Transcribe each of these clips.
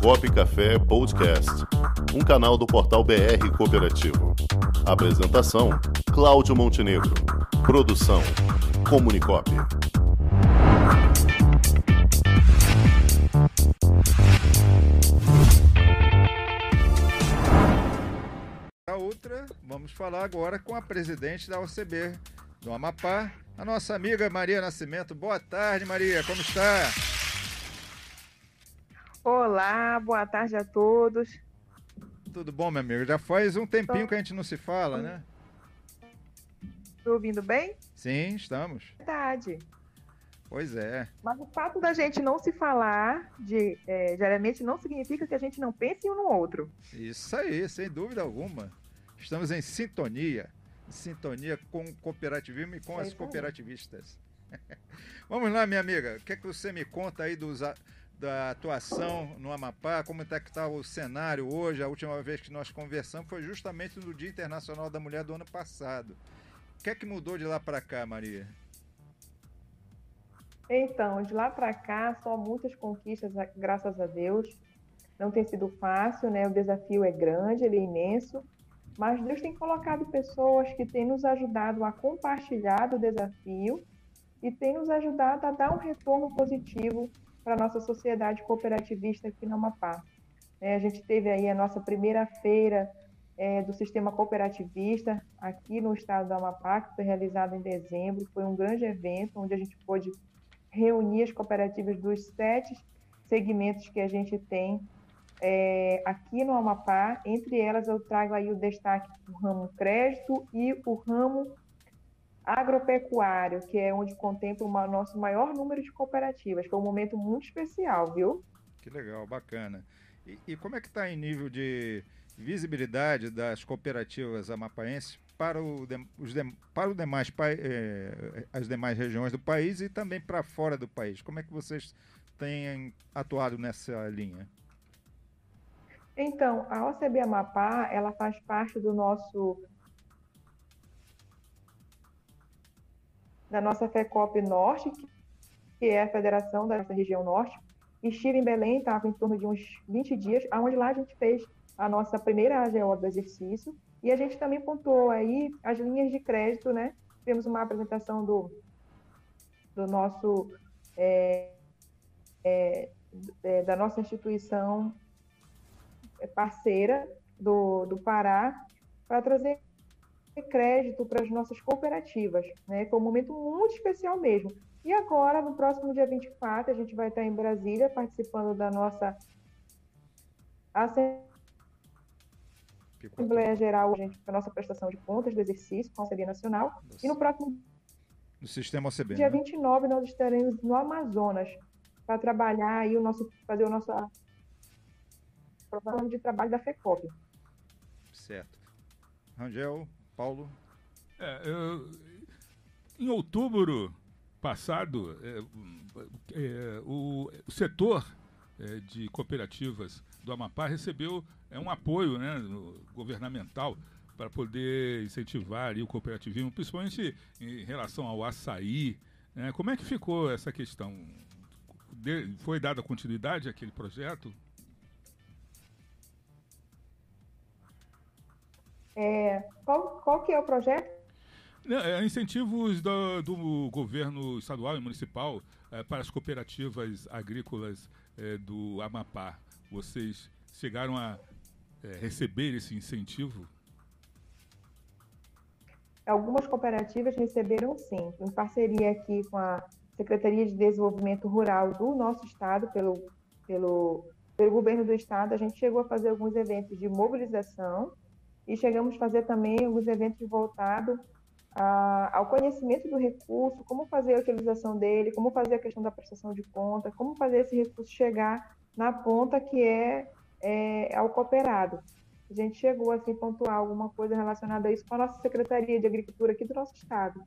Comunicop Café Podcast, um canal do portal BR Cooperativo. Apresentação: Cláudio Montenegro. Produção: Comunicop. A outra, vamos falar agora com a presidente da OCB do Amapá, a nossa amiga Maria Nascimento. Boa tarde, Maria, como está? Olá, boa tarde a todos. Tudo bom, meu amigo? Já faz um tempinho que a gente não se fala, né? Estou ouvindo bem? Sim, estamos. Verdade. Pois é. Mas o fato da gente não se falar de, é, diariamente não significa que a gente não pense um no outro. Isso aí, sem dúvida alguma. Estamos em sintonia. Sintonia com o cooperativismo e com É as cooperativistas. Vamos lá, minha amiga. O que é que você me conta aí dos, da atuação no Amapá? Como é que está o cenário hoje? A última vez que nós conversamos foi justamente no Dia Internacional da Mulher do ano passado. O que é que mudou de lá para cá, Maria? Então, de lá para cá, só muitas conquistas, graças a Deus. Não tem sido fácil, né? O desafio é grande, ele é imenso. Mas Deus tem colocado pessoas que têm nos ajudado a compartilhar do desafio e tem nos ajudado a dar um retorno positivo para a nossa sociedade cooperativista aqui no Amapá. É, a gente teve aí a nossa primeira feira é, do sistema cooperativista aqui no estado do Amapá, que foi realizada em dezembro. Foi um grande evento onde a gente pôde reunir as cooperativas dos sete segmentos que a gente tem é, aqui no Amapá. Entre elas, eu trago aí o destaque do ramo crédito e o ramo agropecuário, que é onde contempla o nosso maior número de cooperativas. Foi um momento muito especial, viu? Que legal, bacana. E, e como é que está em nível de visibilidade das cooperativas amapaenses para, o, os para o demais, eh, as demais regiões do país e também para fora do país? Como é que vocês têm atuado nessa linha? Então, a OCB Amapá, ela faz parte do nosso da nossa FECOP Norte, que- é a federação da nossa região norte. Estive em Belém, estava em torno de uns 20 dias, onde lá a gente fez a nossa primeira AGO do exercício, e a gente também pontuou aí as linhas de crédito, né? Temos uma apresentação do, do nosso, é, é, é, da nossa instituição parceira do, do Pará para trazer crédito para as nossas cooperativas. Né? Foi um momento muito especial mesmo. E agora, no próximo dia 24, a gente vai estar em Brasília participando da nossa Assembleia Geral, gente, da nossa prestação de contas do exercício com a OCB Nacional. E no próximo No sistema OCB. dia né? 29 nós estaremos no Amazonas para trabalhar aí o nosso, fazer o nosso programa de trabalho da FECOP. Certo. Rangel, Paulo. É, eu- em outubro passado, é, é, o, o setor é, de cooperativas do Amapá recebeu é, um apoio né, governamental para poder incentivar o cooperativismo, principalmente em relação ao açaí. né? Como é que ficou essa questão? De- foi dada continuidade àquele projeto? É, qual, qual que é o projeto? É, incentivos do, do governo estadual e municipal eh, para as cooperativas agrícolas eh, do Amapá. Vocês chegaram a eh, receber esse incentivo? Algumas cooperativas receberam sim, em parceria aqui com a Secretaria de Desenvolvimento Rural do nosso estado, pelo, pelo, pelo governo do estado, a gente chegou a fazer alguns eventos de mobilização e chegamos a fazer também alguns eventos voltados ao conhecimento do recurso, como fazer a utilização dele, como fazer a questão da prestação de conta, como fazer esse recurso chegar na ponta que é, é ao cooperado. A gente chegou assim, a pontuar alguma coisa relacionada a isso com a nossa Secretaria de Agricultura aqui do nosso estado.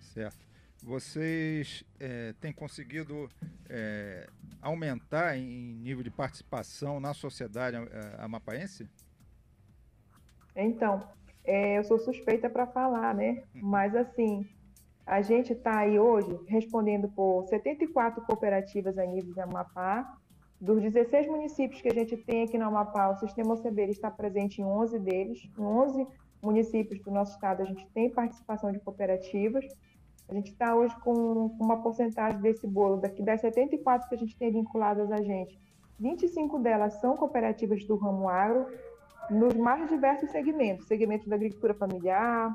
Certo. Vocês eh, têm conseguido eh, aumentar em nível de participação na sociedade eh, amapaense? Então, é, eu sou suspeita para falar, né? Mas assim, a gente está aí hoje respondendo por 74 cooperativas a nível de Amapá Dos 16 municípios que a gente tem aqui no Amapá, o Sistema OCB está presente em 11 deles. Em 11 municípios do nosso estado, a gente tem participação de cooperativas. A gente está hoje com uma porcentagem desse bolo, daqui das 74 que a gente tem vinculadas a gente, 25 delas são cooperativas do ramo agro, nos mais diversos segmentos, segmento da agricultura familiar,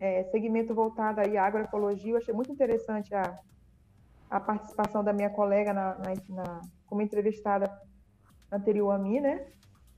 é, segmento voltado aí à agroecologia. Eu achei muito interessante a, a participação da minha colega na, na, na, como entrevistada anterior a mim, né?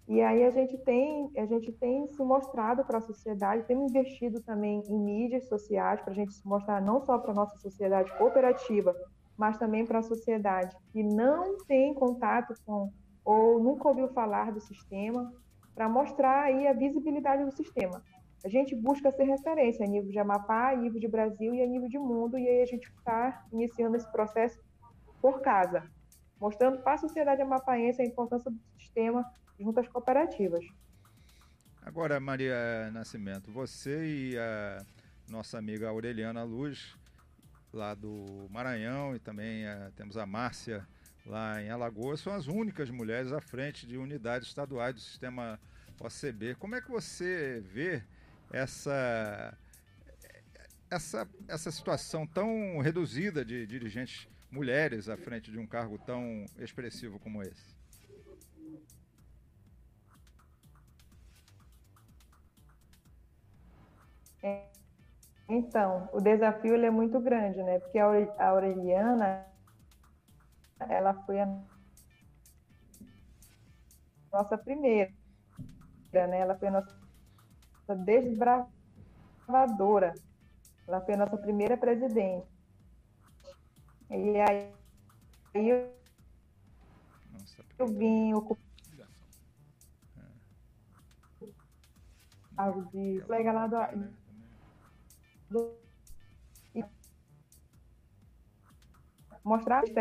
E aí a gente tem, a gente tem se mostrado para a sociedade, temos investido também em mídias sociais para a gente se mostrar não só para a nossa sociedade cooperativa, mas também para a sociedade que não tem contato com ou nunca ouviu falar do sistema, para mostrar aí a visibilidade do sistema. A gente busca ser referência a nível de Amapá, a nível de Brasil e a nível de mundo, e aí a gente está iniciando esse processo por casa, mostrando para a sociedade amapaense a importância do sistema junto às cooperativas. Agora, Maria Nascimento, você e a nossa amiga Aureliana Luz, lá do Maranhão, e também a, temos a Márcia lá em Alagoas, são as únicas mulheres à frente de unidades estaduais do sistema OCB. Como é que você vê essa, essa, essa situação tão reduzida de dirigentes mulheres à frente de um cargo tão expressivo como esse? Então, o desafio é muito grande, né? Porque a Aureliana, ela foi a nossa primeira, né? Ela foi a nossa desbravadora. Ela foi a nossa primeira presidente. E aí, aí eu, eu vim ocupar cargo de colega lá do, do mostrar que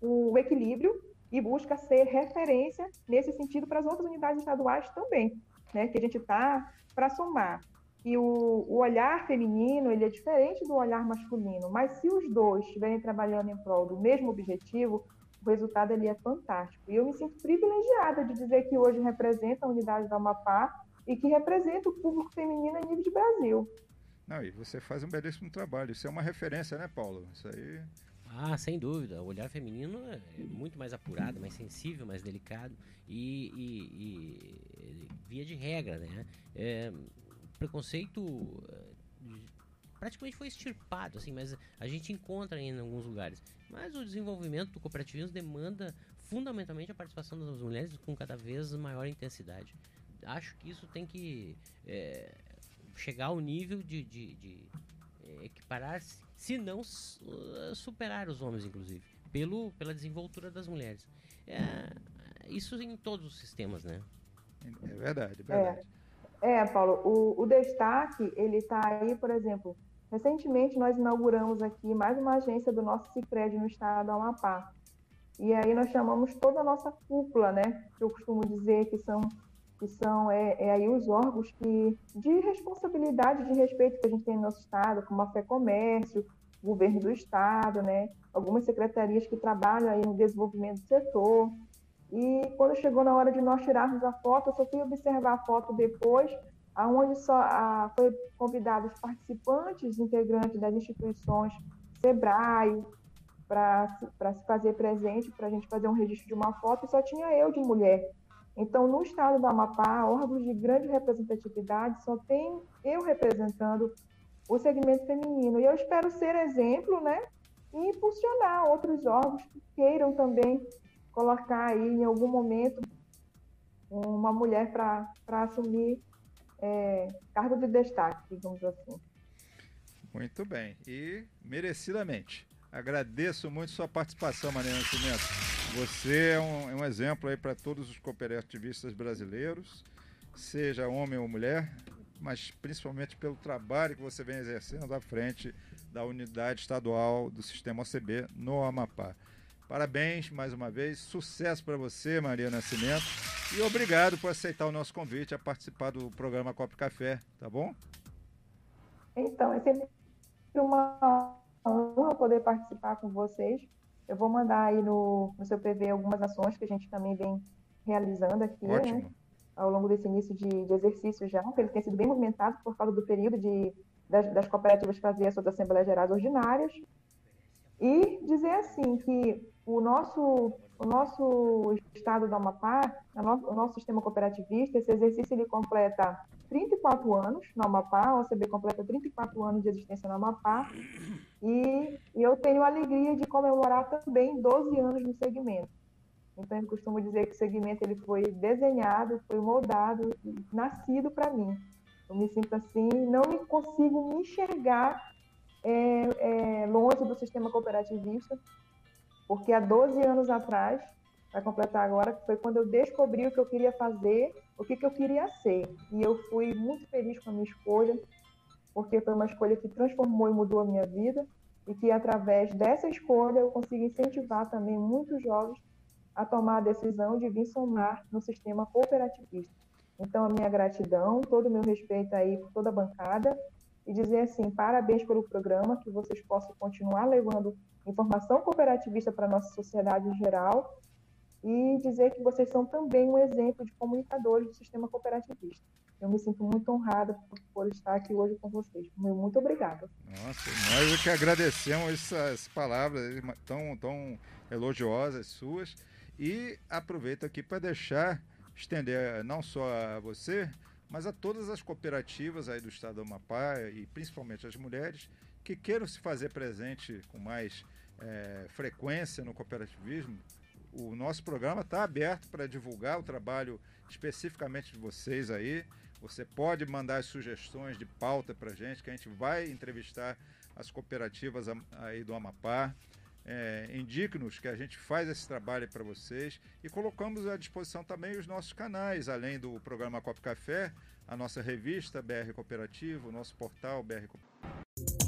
o equilíbrio e busca ser referência nesse sentido para as outras unidades estaduais também, né? Que a gente está para somar. E o, o, olhar feminino ele é diferente do olhar masculino, mas se os dois estiverem trabalhando em prol do mesmo objetivo, o resultado ali é fantástico. E eu me sinto privilegiada de dizer que hoje representa a unidade da Amapá e que representa o público feminino a nível de Brasil. Não, e você faz um belíssimo trabalho. Isso é uma referência, né, Paulo? Isso aí. Ah, sem dúvida. O olhar feminino é muito mais apurado, mais sensível, mais delicado e, e, e via de regra, né? É, preconceito eh, praticamente foi extirpado, assim, mas a gente encontra em alguns lugares. Mas o desenvolvimento do cooperativismo demanda fundamentalmente a participação das mulheres com cada vez maior intensidade. Acho que isso tem que é, chegar ao nível de, de, de é, equiparar-se, se não superar os homens, inclusive, pelo, pela desenvoltura das mulheres. É, isso em todos os sistemas, né? É verdade, é verdade. É, é Paulo, o, o destaque, ele está aí, por exemplo, recentemente nós inauguramos aqui mais uma agência do nosso Cicred no estado do Amapá. E aí nós chamamos toda a nossa cúpula, né? Que eu costumo dizer que são que são é, é, aí os órgãos que de responsabilidade de respeito que a gente tem no nosso estado, como a Fé Comércio, o governo do estado, né? Algumas secretarias que trabalham aí no desenvolvimento do setor. E quando chegou na hora de nós tirarmos a foto, eu só fui observar a foto depois, aonde só a, foi convidados participantes, integrantes das instituições Sebrae, para se fazer presente, para a gente fazer um registro de uma foto, e só tinha eu de mulher. Então, no estado do Amapá, órgãos de grande representatividade só tem eu representando o segmento feminino. E eu espero ser exemplo, né? E impulsionar outros órgãos que queiram também colocar aí em algum momento uma mulher para assumir é, cargo de destaque, digamos assim. Muito bem. E merecidamente. Agradeço muito sua participação, Maria Nascimento. Você é um, é um exemplo aí para todos os cooperativistas brasileiros, seja homem ou mulher, mas principalmente pelo trabalho que você vem exercendo à frente da unidade estadual do sistema OCB no Amapá. Parabéns mais uma vez, sucesso para você, Maria Nascimento, e obrigado por aceitar o nosso convite a participar do programa Copo Café, tá bom? Então, é sempre uma honra poder participar com vocês. Eu vou mandar aí no, no seu PV algumas ações que a gente também vem realizando aqui, né? Ao longo desse início de, de exercício já, que ele tem sido bem movimentado por causa do período de, das, das cooperativas fazer as suas Assembleias Gerais Ordinárias. E dizer assim que o nosso, o nosso estado do Amapá, o nosso sistema cooperativista, esse exercício ele completa 34 anos no Amapá, a OCB completa 34 anos de existência no Amapá, e, e eu tenho a alegria de comemorar também 12 anos no segmento. Então, eu costumo dizer que o segmento ele foi desenhado, foi moldado, nascido para mim. Eu me sinto assim, não me consigo me enxergar é, é, longe do sistema cooperativista, porque há 12 anos atrás, vai completar agora, que foi quando eu descobri o que eu queria fazer, o que, que eu queria ser. E eu fui muito feliz com a minha escolha, porque foi uma escolha que transformou e mudou a minha vida, e que através dessa escolha eu consegui incentivar também muitos jovens a tomar a decisão de vir somar no sistema cooperativista. Então, a minha gratidão, todo o meu respeito aí por toda a bancada, e dizer assim, parabéns pelo programa, que vocês possam continuar levando informação cooperativista para a nossa sociedade em geral e dizer que vocês são também um exemplo de comunicadores do sistema cooperativista. Eu me sinto muito honrada por, estar aqui hoje com vocês. Muito obrigada. Nossa, nós é que agradecemos essas palavras tão, tão elogiosas suas e aproveito aqui para deixar, estender não só a você, mas a todas as cooperativas aí do estado do Amapá e principalmente as mulheres que queiram se fazer presente com mais é, frequência no cooperativismo. O nosso programa está aberto para divulgar o trabalho especificamente de vocês aí. Você pode mandar as sugestões de pauta para gente, que a gente vai entrevistar as cooperativas aí do Amapá. É, Indique-nos que a gente faz esse trabalho para vocês e colocamos à disposição também os nossos canais, além do programa Cop Café, a nossa revista BR Cooperativo, o nosso portal BR Cooperativo.